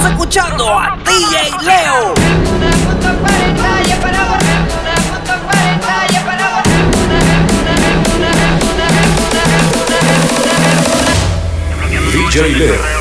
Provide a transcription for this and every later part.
Estás escuchando a DJ Leo. DJ Leo.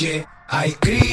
DJ, aí cria.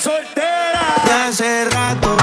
soltera. hace rato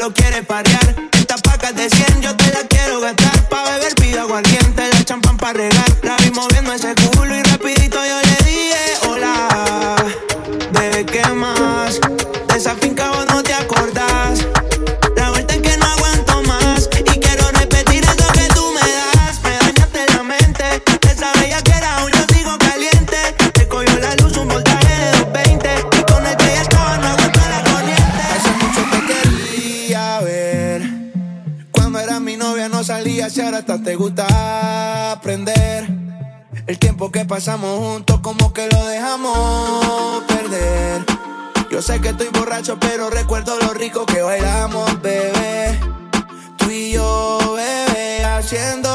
lo quiere parear. Esta paca de 100 gusta aprender. El tiempo que pasamos juntos como que lo dejamos perder. Yo sé que estoy borracho, pero recuerdo lo rico que bailamos, bebé. Tú y yo, bebé, haciendo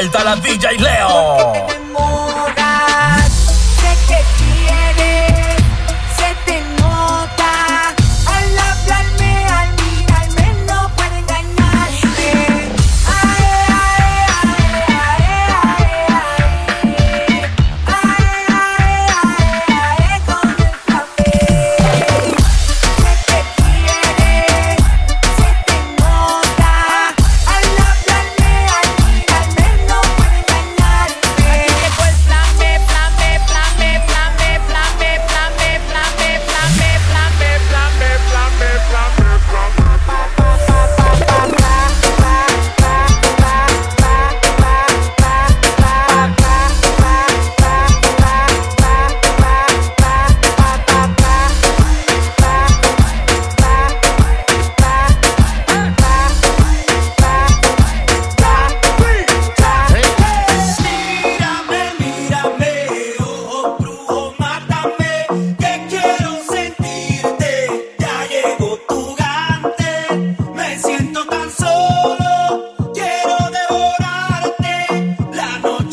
Suelta la DJ Leo.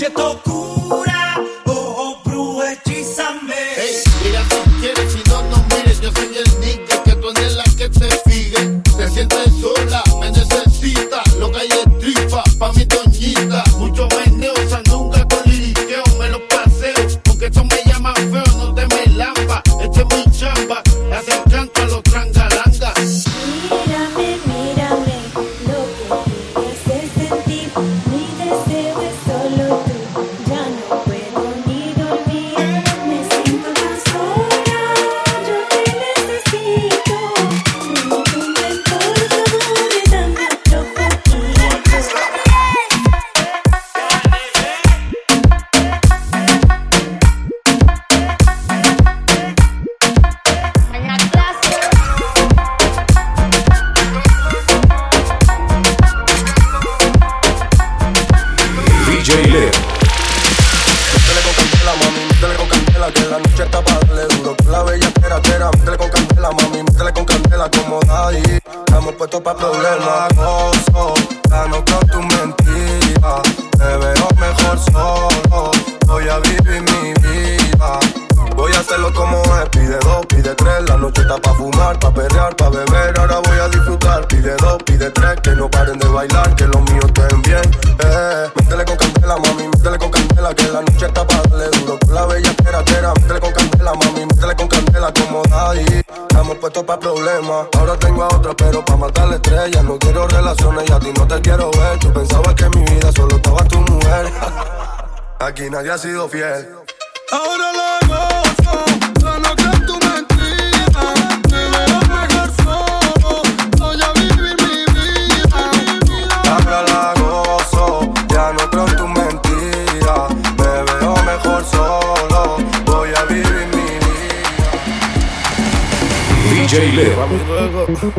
que toco. Como es, pide dos, pide tres, la noche está pa' fumar, pa' perrear, pa' beber, ahora voy a disfrutar. Pide dos, pide tres, que no paren de bailar, que los míos estén bien. Eh, métele con candela, mami, métele con candela, que la noche está pa' darle la bella espera, espera, métele con candela, mami, métele con candela, como daddy. Estamos puestos pa' problemas, ahora tengo a otra, pero pa' matar la estrella. No quiero relaciones y a ti no te quiero ver. Tú pensabas que mi vida solo estaba tu mujer. Aquí nadie ha sido fiel. Ahora la Chile.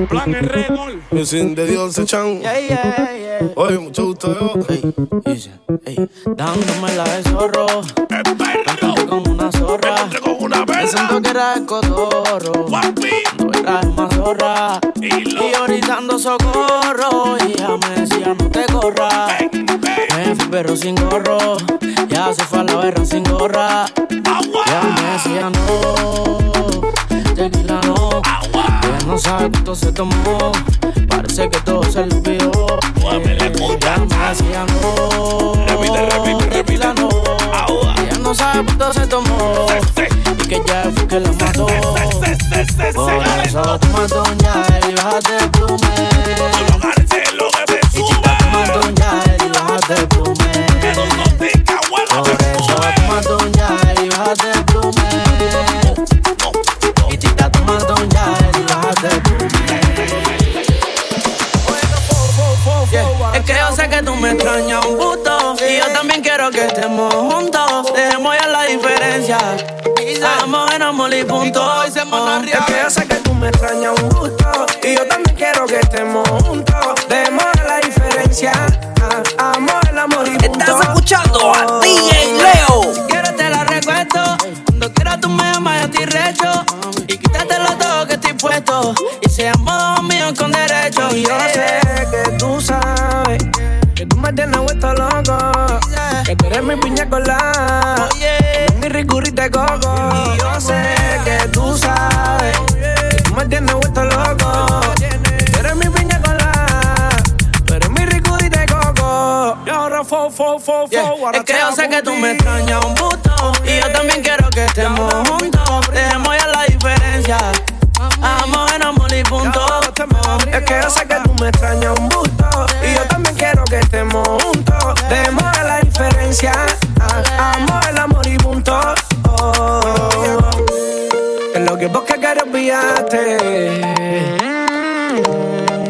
Plan Redol. Music de Dios Chan. Yeah, yeah, yeah. Oye, mucho gusto yo. Ey, ey, ey. Dándomela de zorro. Canté como una zorra. Como una Pensando que era el cotorro. Guapi. No era de mazorra. Y, y ahorita ando socorro. Y ella me decía, no te corras. Me fui perro sin gorro. Ya se fue a la verra sin gorra. Agua. Ya me decía, no. Sabe cuánto se tomó. Parece que todo se olvidó. Ya me decía, no. Tequila no. Ella no sabe cuánto se tomó. Y que ya fue que la mató. Por eso toma doña y bájate el plume. Quiero que estemos juntos Dejemos ya la diferencia. Amor en amor y punto. Es que yo sé que tú me extrañas un gusto Y yo también quiero que estemos juntos. Dejemos ya la diferencia. Amor en amor y punto. Estás escuchando a DJ Leo. Si quieres te la recuesto. Cuando quieras tú me llamas, yo estoy recho. Y quítatelo todo que estoy puesto. Y seamos míos con derecho. Y yo sé que tú sabes Que tú me tienes vuelto loco Que tú eres mi piña colada Mi ricurita de coco. Y yo sé que tú sabes Que tú me tienes vuelto loco. Tú eres mi piña colada Tú eres mi ricurita de coco. Y ahora fo, fo, fo, fo Es que yo sé que tú me extrañas un busto Y yo también quiero que estemos juntos. Dejemos ya la diferencia. Amor en amor y punto. Es que yo sé que tú me extrañas un busto Y yo también quiero que estemos juntos la diferencia Amor, el amor y punto. Oh. Es lo que vos que quieres olvidarte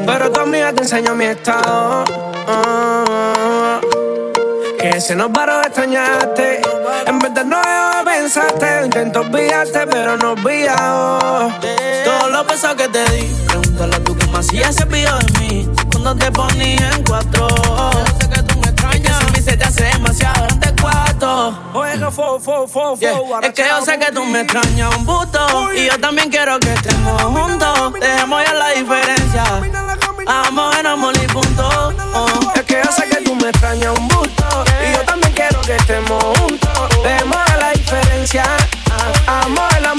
Pero tu amiga te enseñó mi estado. Ah. Que se nos paró de extrañarte. En vez de no pensaste Intento olvidarte pero no olvidado Todos los besos que te di Pregúntale tú que más si ese video de mí. Cuando te ponía en cuatro te hace demasiado Oiga, fo, fo, fo, fo Es que yo sé que tú me extrañas un busto Y yo también quiero que estemos juntos. Dejemos ya la diferencia. Amor en amor y punto. oh. Es que yo sé que tú me extrañas un busto Y yo también quiero que estemos juntos. Dejemos ya la diferencia. Amor, el amor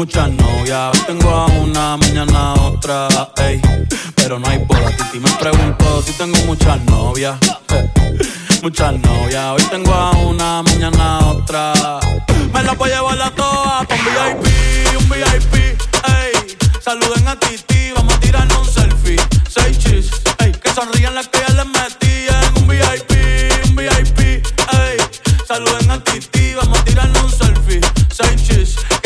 muchas novias. Hoy tengo a una, mañana otra, ey. Pero no hay boda. Titi me preguntó si tengo muchas novias. Muchas novias. Hoy tengo a una, mañana otra. Me la voy a llevar a todas con VIP, un VIP, ey. Saluden a Titi, vamos a tirarnos un selfie. Seis chis, ey. Que sonrían las que les metí en un VIP, un VIP, ey. Saluden a Titi, vamos a tirarnos un selfie. Seis chis,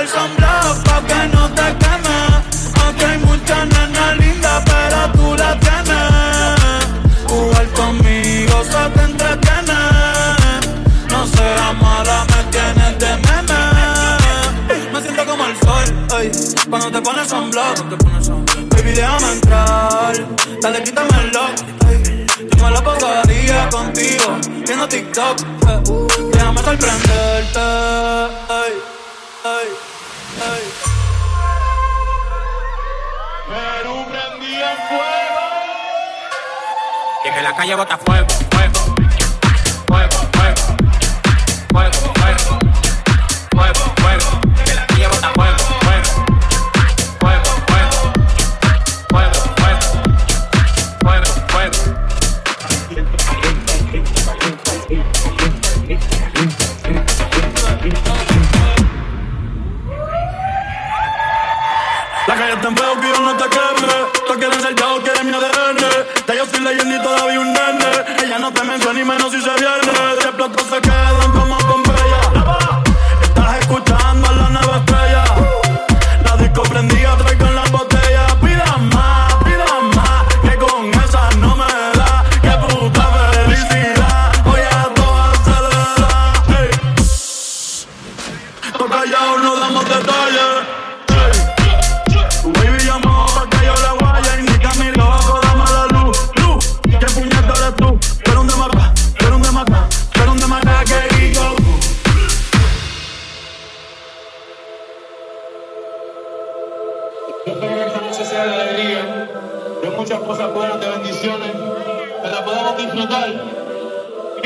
El sunblock pa' que no te queme. Aquí hay muchas nenas lindas, pero tú la tienes. Jugar conmigo se te entretiene. No seas mala, me tienes de meme. Me siento como el sol, ey, cuando te pones sunblock. Baby, déjame entrar, dale, quítame el lock. ey. Yo me la pasaría contigo, viendo TikTok. Déjame sorprenderte, ey, que la calle bota fuego,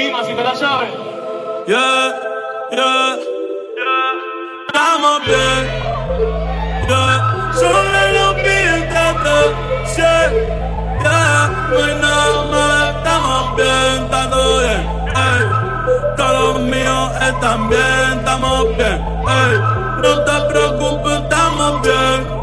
Prima, si te la sabes. Yeah, yeah, Estamos bien. Yeah, sobre los billetes Yeah, yeah. No hay nada mal, estamos bien, está bien. Ey, todos míos están bien, estamos bien. Ey, no te preocupes, estamos bien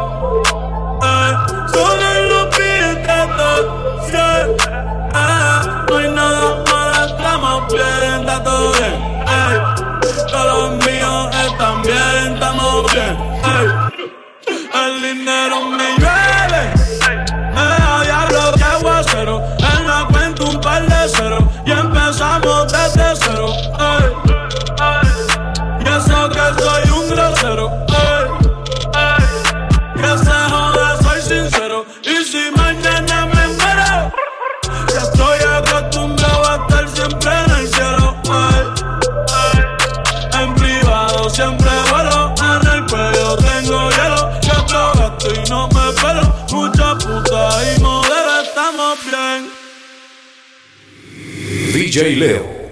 bien. Ey, el dinero DJ Leo.